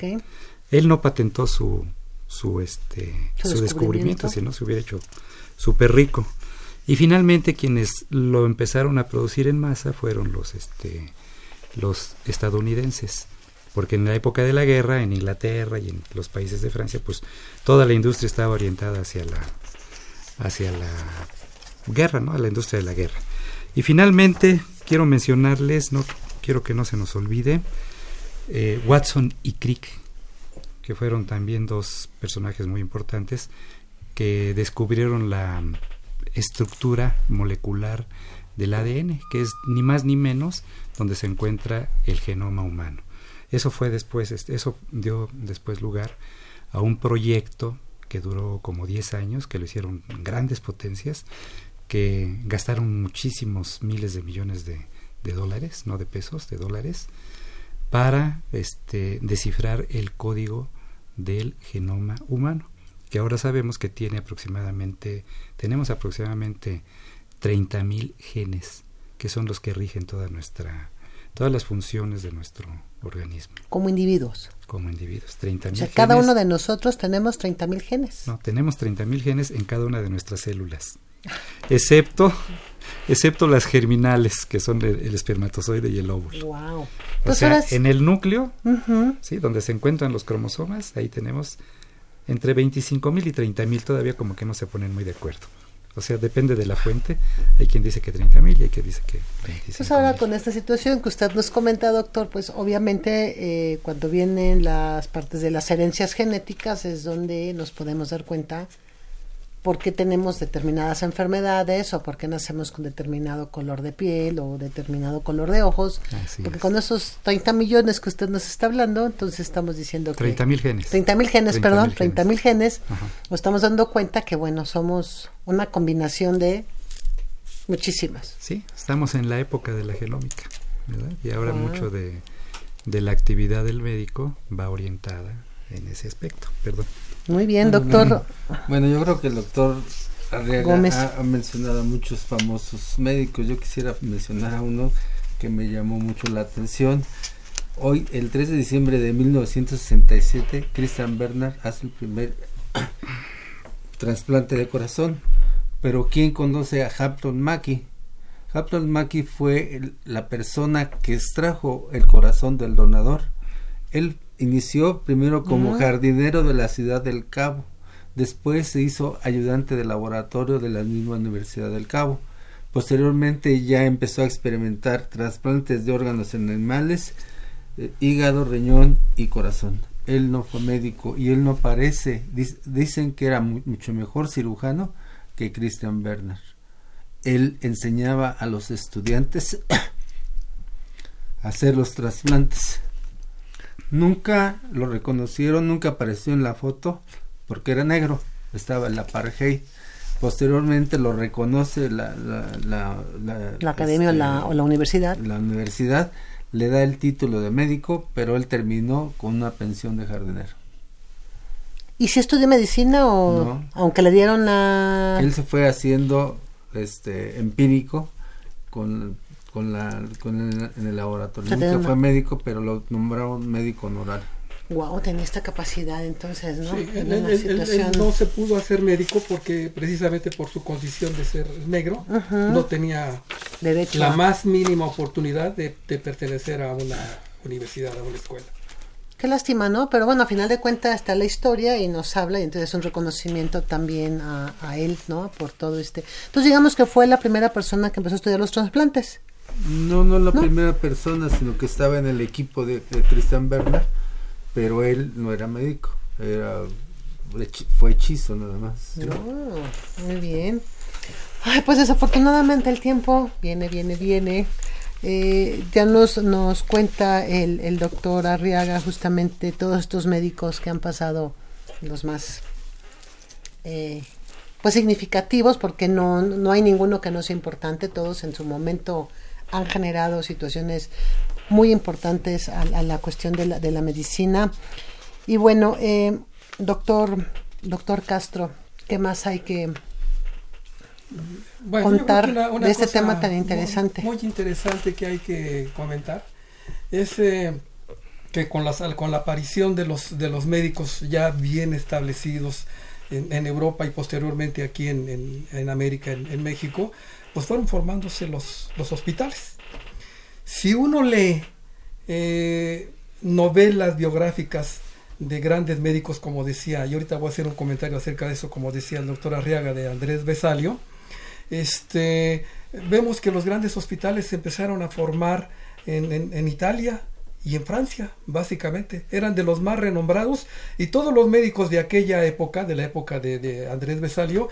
Él no patentó su, su, este, Su su, descubrimiento. descubrimiento, si no se hubiera hecho súper rico. Y finalmente quienes lo empezaron a producir en masa fueron los, este, los estadounidenses. Porque en la época de la guerra, en Inglaterra y en los países de Francia, pues toda la industria estaba orientada hacia la, hacia la guerra, ¿no? A la industria de la guerra. Y finalmente quiero mencionarles, no quiero que no se nos olvide, eh, Watson y Crick, que fueron también dos personajes muy importantes que descubrieron la estructura molecular del ADN, que es ni más ni menos donde se encuentra el genoma humano. Eso fue después, eso dio después lugar a un proyecto que duró como 10 años, que lo hicieron grandes potencias, que gastaron muchísimos miles de millones de, de dólares, no de pesos, de dólares, para este, descifrar el código del genoma humano, que ahora sabemos que tiene aproximadamente, tenemos aproximadamente 30.000 genes, que son los que rigen toda nuestra, todas las funciones de nuestro organismo Como individuos. como individuos. 30.000 O sea, cada genes. uno de nosotros tenemos 30.000 genes. No, tenemos 30.000 genes en cada una de nuestras células, excepto, excepto las germinales, que son el, el espermatozoide y el óvulo. Wow. O sea, en el núcleo. ¿sí? donde se encuentran los cromosomas, ahí tenemos entre 25.000 y 30.000, todavía como que no se ponen muy de acuerdo. O sea, depende de la fuente. Hay quien dice que 30.000 y hay quien dice que 25. Pues ahora con esta situación que usted nos comenta, doctor, pues obviamente eh, cuando vienen las partes de las herencias genéticas es donde nos podemos dar cuenta por qué tenemos determinadas enfermedades o por qué nacemos con determinado color de piel o determinado color de ojos. Así porque es. con esos 30 millones que usted nos está hablando, entonces estamos diciendo que... 30.000 genes. 30 mil genes, 30.000 perdón, genes. 30 mil genes. Ajá. Nos estamos dando cuenta que, bueno, somos una combinación de muchísimas. Sí, estamos en la época de la genómica, ¿verdad? Y ahora Ah. mucho de, de la actividad del médico va orientada en ese aspecto. Perdón. Muy bien, doctor. Bueno, yo creo que el doctor Arriaga Gómez. ha, ha mencionado a muchos famosos médicos. Yo quisiera mencionar a uno que me llamó mucho la atención. Hoy, el 3 de diciembre de 1967, Christian Bernard hace el primer trasplante de corazón. Pero ¿quién conoce a Hampton Mackie? Hampton Mackie fue el- la persona que extrajo el corazón del donador. Él inició primero como jardinero de la ciudad del Cabo, después se hizo ayudante de laboratorio de la misma Universidad del Cabo. Posteriormente ya empezó a experimentar trasplantes de órganos en animales, eh, hígado, riñón y corazón. Él no fue médico y él no parece, dic- dicen que era mu- mucho mejor cirujano que Christian Bernard. Él enseñaba a los estudiantes a hacer los trasplantes. Nunca lo reconocieron, nunca apareció en la foto porque era negro, estaba en la apartheid. Posteriormente lo reconoce la, la, la, la- La academia o este, la, o la universidad. la universidad, le da el título de médico, pero él terminó con una pensión de jardinero. ¿Y si estudió medicina o No. aunque le dieron la... Él se fue haciendo este empírico con, con la con el, en el laboratorio. O sea, Nunca fue médico, pero lo nombraron médico honorario. Wow, tenía esta capacidad entonces, ¿no? Sí, en él, una él- él- situación... él no se pudo hacer médico porque precisamente por su condición de ser negro no tenía Derecho la a- más mínima oportunidad de, de pertenecer a una universidad, a una escuela. Qué lástima, ¿no? Pero bueno, a final de cuentas está la historia y nos habla y entonces es un reconocimiento también a, a él, ¿no? Por todo este... Entonces digamos que fue la primera persona que empezó a estudiar los trasplantes. No, no la primera persona, sino que estaba en el equipo de, de Christian Bernard, pero él no era médico, era fue hechizo nada más. No, muy bien. Ay, pues desafortunadamente el tiempo viene, viene, viene. Eh, ya nos, nos cuenta el, el doctor Arriaga justamente todos estos médicos que han pasado los más eh, pues significativos porque no, no hay ninguno que no sea importante, todos en su momento han generado situaciones muy importantes a, a la cuestión de la, de la medicina. Y bueno, eh, doctor, doctor Castro, ¿qué más hay que Bueno, contar que una- una de este tema tan muy- interesante? Muy, interesante que hay que comentar es eh, que con, las, con la aparición de los, de los médicos ya bien establecidos en, en Europa y posteriormente aquí en, en- en América, en, en México, pues fueron formándose los, los hospitales. Si uno lee eh, novelas biográficas de grandes médicos, como decía, y ahorita voy a hacer un comentario acerca de eso, como decía el doctor Arriaga de Andrés Besalio, este, vemos que los grandes hospitales se empezaron a formar en, en- Italia y en Francia, básicamente. Eran de los más renombrados y todos los médicos de aquella época, de la época de, de Andrés Besalio,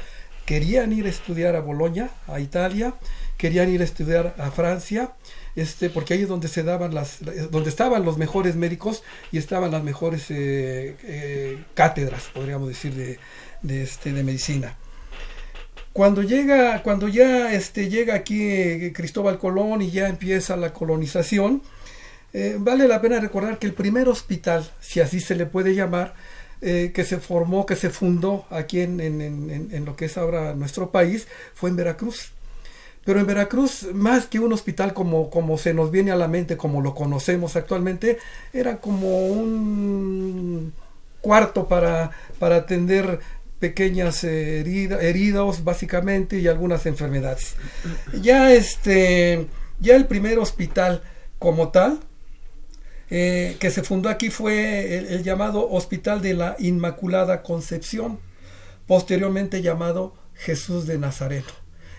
querían ir a estudiar a Bolonia, a Italia, querían ir a estudiar a Francia, este, porque ahí es donde se daban las, donde estaban los mejores médicos y estaban las mejores eh, eh, cátedras, podríamos decir, de, de, este, de medicina. Cuando llega, cuando ya este, llega aquí eh, Cristóbal Colón y ya empieza la colonización, vale la pena recordar que el primer hospital, si así se le puede llamar, eh, que se formó, que se fundó aquí en, en- en- en lo que es ahora nuestro país, fue en Veracruz. Pero en Veracruz, más que un hospital como, como se nos viene a la mente, como lo conocemos actualmente, era como un cuarto para, para atender pequeñas eh, herida- heridos básicamente y algunas enfermedades. Ya este, ya el primer hospital como tal, eh, que se fundó aquí fue el, llamado Hospital de la Inmaculada Concepción, posteriormente llamado Jesús de Nazareno.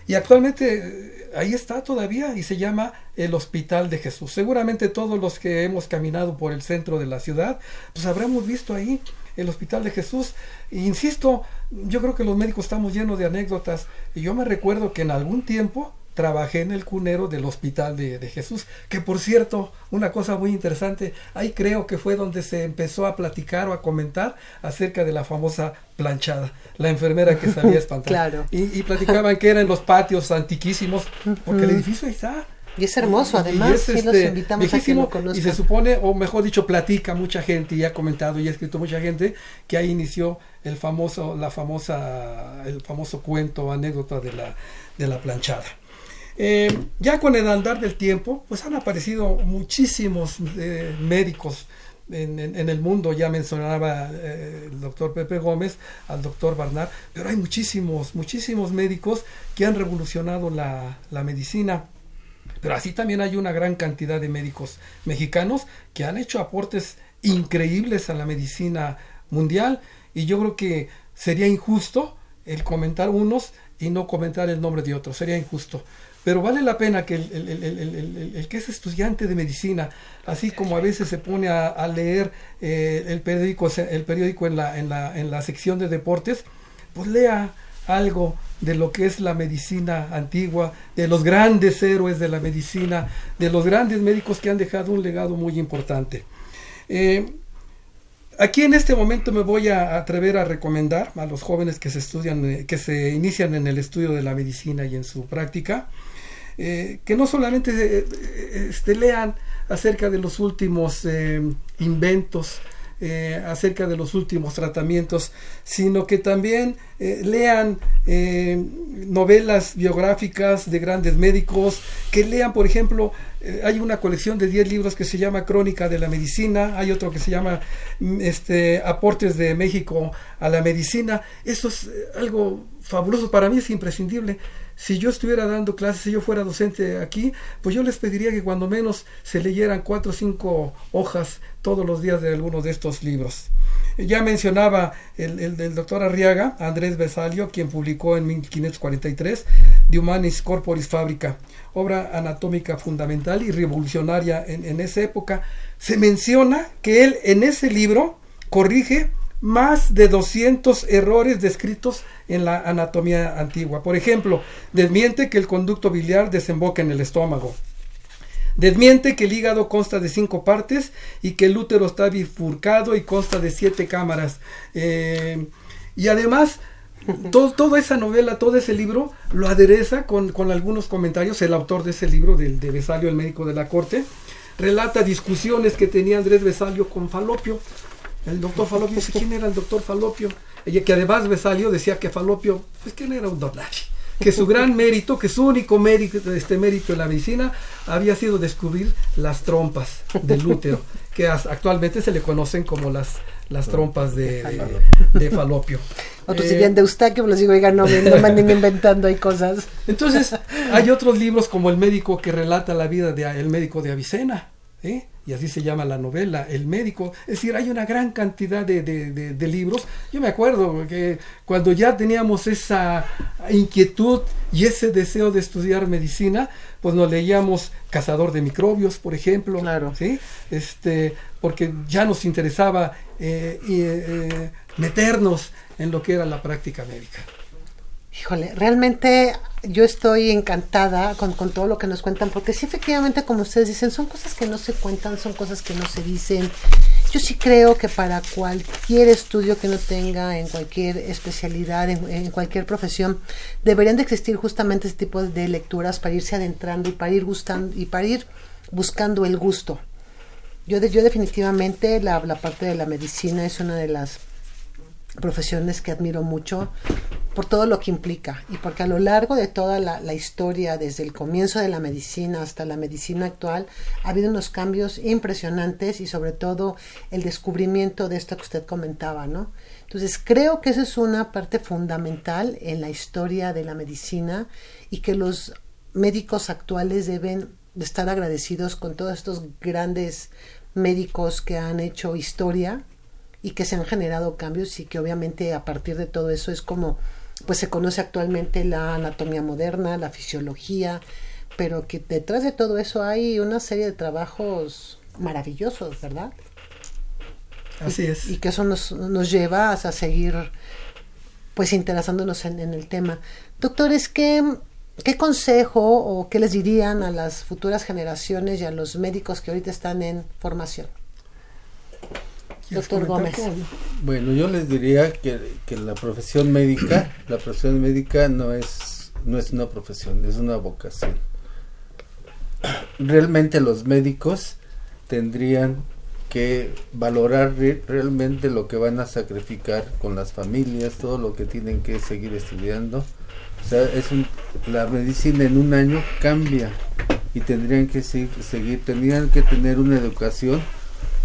Y actualmente eh, ahí está todavía y se llama el Hospital de Jesús. Seguramente todos los que hemos caminado por el centro de la ciudad, pues habremos visto ahí el Hospital de Jesús. E insisto, yo creo que los médicos estamos llenos de anécdotas. Y yo me recuerdo que en algún tiempo trabajé en el cunero del Hospital de, de Jesús, que por cierto, una cosa muy interesante, ahí creo que fue donde se empezó a platicar o a comentar acerca de la famosa planchada, la enfermera que sabía espantar. Claro. Y, y platicaban que era en los patios antiquísimos, porque el edificio ahí está. Y es hermoso, Y además, es, sí los este, invitamos a que lo. Y se supone, o mejor dicho, platica mucha gente, y ha comentado y ha escrito mucha gente, que ahí inició el famoso, la famosa, el famoso cuento, anécdota de la, de la planchada. Eh, ya con el andar del tiempo, pues han aparecido muchísimos eh, médicos en, el mundo. Ya mencionaba eh, el doctor Pepe Gómez, al doctor Barnard, pero hay muchísimos, muchísimos médicos que han revolucionado la medicina. Pero así también hay una gran cantidad de médicos mexicanos que han hecho aportes increíbles a la medicina mundial y yo creo que sería injusto el comentar unos y no comentar el nombre de otros, sería injusto. Pero vale la pena que el, que es estudiante de medicina, así como a veces se pone a, a leer eh, el periódico, el periódico en, la, en, la, en la sección de deportes, pues lea algo de lo que es la medicina antigua, de los grandes héroes de la medicina, de los grandes médicos que han dejado un legado muy importante. Eh, aquí en este momento me voy a atrever a recomendar a los jóvenes que se estudian, eh, que se inician en el estudio de la medicina y en su práctica, eh, que no solamente eh, eh, este, lean acerca de los últimos eh, inventos, acerca de los últimos tratamientos, sino que también lean eh, novelas biográficas de grandes médicos, que lean, por ejemplo, hay una colección de 10 libros que se llama Crónica de la Medicina, hay otro que se llama mm, este, Aportes de México a la Medicina. Eso es algo fabuloso, para mí es imprescindible. Si yo estuviera dando clases, si yo fuera docente aquí, pues yo les pediría que cuando menos se leyeran cuatro o cinco hojas todos los días de algunos de estos libros. Ya mencionaba el, el doctor Arriaga, Andrés Besalio, quien publicó en 1543 De Humanis Corporis Fabrica, obra anatómica fundamental y revolucionaria en, en esa época. Se menciona que él en ese libro corrige más de 200 errores descritos en la anatomía antigua. Por ejemplo, desmiente que el conducto biliar desemboca en el estómago. Desmiente que el hígado consta de cinco partes y que el útero está bifurcado y consta de siete cámaras. Eh, y además, toda esa novela, todo ese libro, lo adereza con, algunos comentarios. El autor de ese libro, de Besalio, el médico de la corte, relata discusiones que tenía Andrés Besalio con Falopio. El doctor Falopio dice, ¿quién era el doctor Falopio? Ella, que además Besalio decía que Falopio, pues que era un don nadie. Que su gran mérito, que su único mérito, este mérito en la medicina, había sido descubrir las trompas del útero, que actualmente se le conocen como las, las trompas de, de- de Falopio. Otros Eh, dirían de Eustaquio, pero les digo, oiga, no, me- no me anden inventando hay cosas. Entonces, hay otros libros como El médico que relata la vida de el médico de Avicena, ¿eh? Y así se llama la novela, El médico. Es decir, hay una gran cantidad de, de- de- de libros. Yo me acuerdo que cuando ya teníamos esa inquietud y ese deseo de estudiar medicina, pues nos leíamos Cazador de microbios, por ejemplo, Claro. ¿sí? Este, porque ya nos interesaba eh, eh, meternos en lo que era la práctica médica. Híjole, realmente yo estoy encantada con, con todo lo que nos cuentan, porque sí, efectivamente, como ustedes dicen, son cosas que no se cuentan, son cosas que no se dicen. Yo sí creo que para cualquier estudio que uno tenga, en cualquier especialidad, en, cualquier profesión, deberían de existir justamente este tipo de lecturas para irse adentrando y para ir gustando y para ir buscando el gusto. Yo, de- yo definitivamente la, la parte de la medicina es una de las profesiones que admiro mucho por todo lo que implica y porque a lo largo de toda la, historia, desde el comienzo de la medicina hasta la medicina actual, ha habido unos cambios impresionantes y sobre todo el descubrimiento de esto que usted comentaba, ¿no? Entonces creo que eso es una parte fundamental en la historia de la medicina y que los médicos actuales deben de estar agradecidos con todos estos grandes médicos que han hecho historia y que se han generado cambios y que obviamente a partir de todo eso es como pues se conoce actualmente la anatomía moderna, la fisiología, pero que detrás de todo eso hay una serie de trabajos maravillosos, ¿verdad? Así es. Y que eso nos, nos lleva a seguir pues interesándonos en, en el tema. Doctores, ¿qué, ¿qué consejo o qué les dirían a las futuras generaciones y a los médicos que ahorita están en formación? ¿Quieres Doctor Gómez. Bueno, yo les diría que, que la profesión médica, la profesión médica no es, no es una profesión, es una vocación. Realmente los médicos tendrían que valorar re- realmente lo que van a sacrificar con las familias, todo lo que tienen que seguir estudiando. O sea, es un, la medicina en un año cambia y tendrían que seguir, seguir tendrían que tener una educación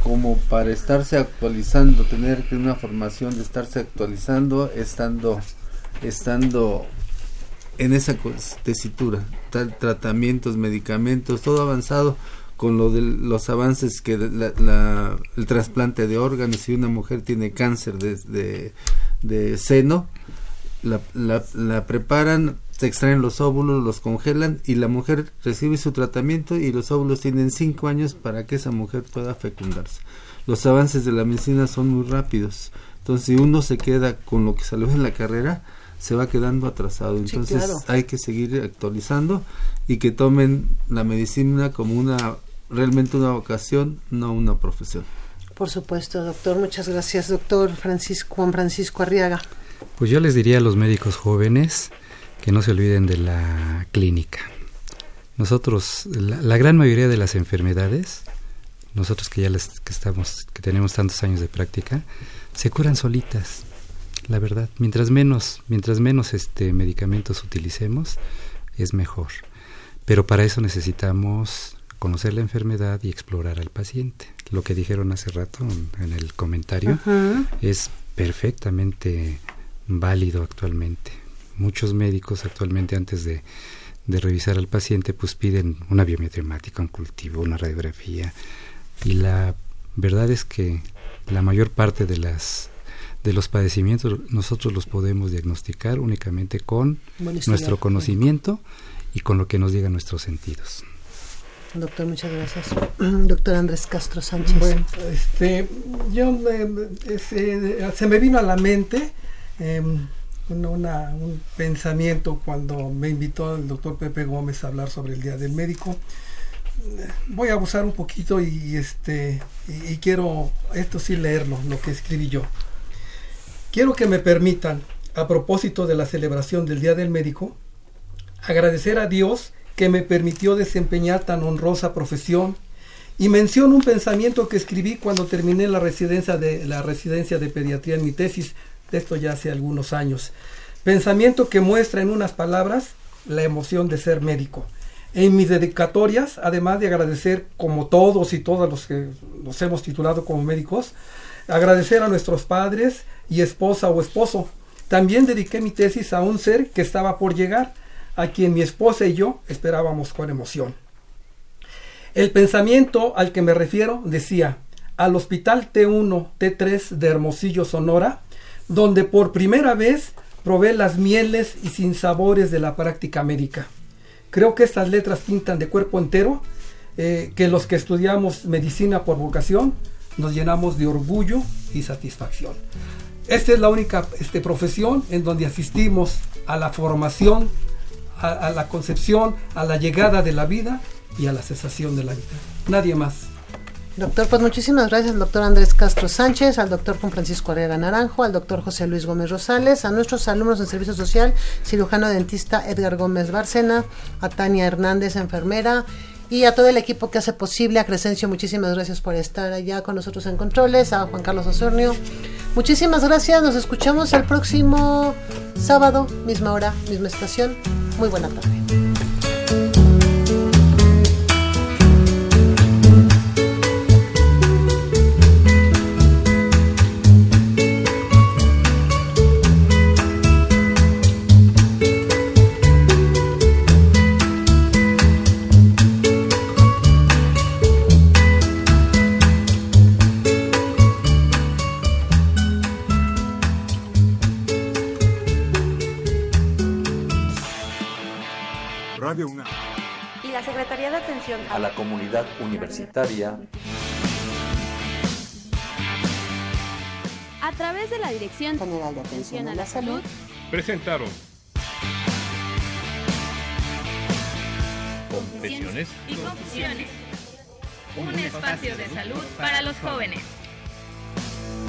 como para estarse actualizando, tener una formación de estarse actualizando, estando, estando en esa tesitura, tratamientos, medicamentos, todo avanzado con lo de los avances que el trasplante de órganos, si una mujer tiene cáncer de, de, de seno, la, la preparan, se extraen los óvulos, los congelan y la mujer recibe su tratamiento y los óvulos tienen cinco años para que esa mujer pueda fecundarse. Los avances de la medicina son muy rápidos. Entonces, si uno se queda con lo que salió en la carrera, se va quedando atrasado. Entonces, claro. hay que seguir actualizando y que tomen la medicina como una realmente una vocación, no una profesión. Por supuesto, doctor. Muchas gracias, doctor Francisco Juan Francisco Arriaga. Pues yo les diría a los médicos jóvenes que no se olviden de la clínica. Nosotros, la, la gran mayoría de las enfermedades, nosotros que ya les, que estamos, que tenemos tantos años de práctica, se curan solitas. La verdad, mientras menos, mientras menos este medicamentos utilicemos, es mejor. Pero para eso necesitamos conocer la enfermedad y explorar al paciente. Lo que dijeron hace rato en, en el comentario es perfectamente válido actualmente. Muchos médicos actualmente antes de, de revisar al paciente pues piden una biometremática, un cultivo, una radiografía y la verdad es que la mayor parte de las de los padecimientos nosotros los podemos diagnosticar únicamente con nuestro conocimiento y con lo que nos digan nuestros sentidos. Doctor, muchas gracias. Doctor Andrés Castro Sánchez. Bueno, este, yo me- se, se me vino a la mente em, un pensamiento cuando me invitó el doctor Pepe Gómez a hablar sobre el Día del Médico. Voy a abusar un poquito y, este y, quiero esto sí leerlo, lo que escribí yo. Quiero que me permitan, a propósito de la celebración del Día del Médico, agradecer a Dios que me permitió desempeñar tan honrosa profesión y menciono un pensamiento que escribí cuando terminé la residencia de la residencia de pediatría en mi tesis, esto ya hace algunos años. Pensamiento que muestra en unas palabras la emoción de ser médico. En mis dedicatorias, además de agradecer como todos y todas los que nos hemos titulado como médicos, agradecer a nuestros padres y esposa o esposo. También dediqué mi tesis a un ser que estaba por llegar, a quien mi esposa y yo esperábamos con emoción. El pensamiento al que me refiero decía, al Hospital T1, T3 de Hermosillo, Sonora, donde por primera vez probé las mieles y sinsabores de la práctica médica. Creo que estas letras pintan de cuerpo entero eh, que los que estudiamos medicina por vocación nos llenamos de orgullo y satisfacción. Esta es la única este, profesión en donde asistimos a la formación, a, a la concepción, a la llegada de la vida y a la cesación de la vida. Nadie más. Doctor, pues muchísimas gracias al doctor Andrés Castro Sánchez, al doctor Juan Francisco Herrera Naranjo, al doctor José Luis Gómez Rosales, a nuestros alumnos en servicio social, cirujano dentista Edgar Gómez Bárcena, a Tania Hernández, enfermera, y a todo el equipo que hace posible, a Crescencio, muchísimas gracias por estar allá con nosotros en controles, a Juan Carlos Osornio. Muchísimas gracias, nos escuchamos el próximo sábado, misma hora, misma estación. Muy buena tarde. Atención a la comunidad universitaria a través de la Dirección General de Atención a la Salud Presentaron Confesiones y Confusiones. Un espacio de salud para los jóvenes.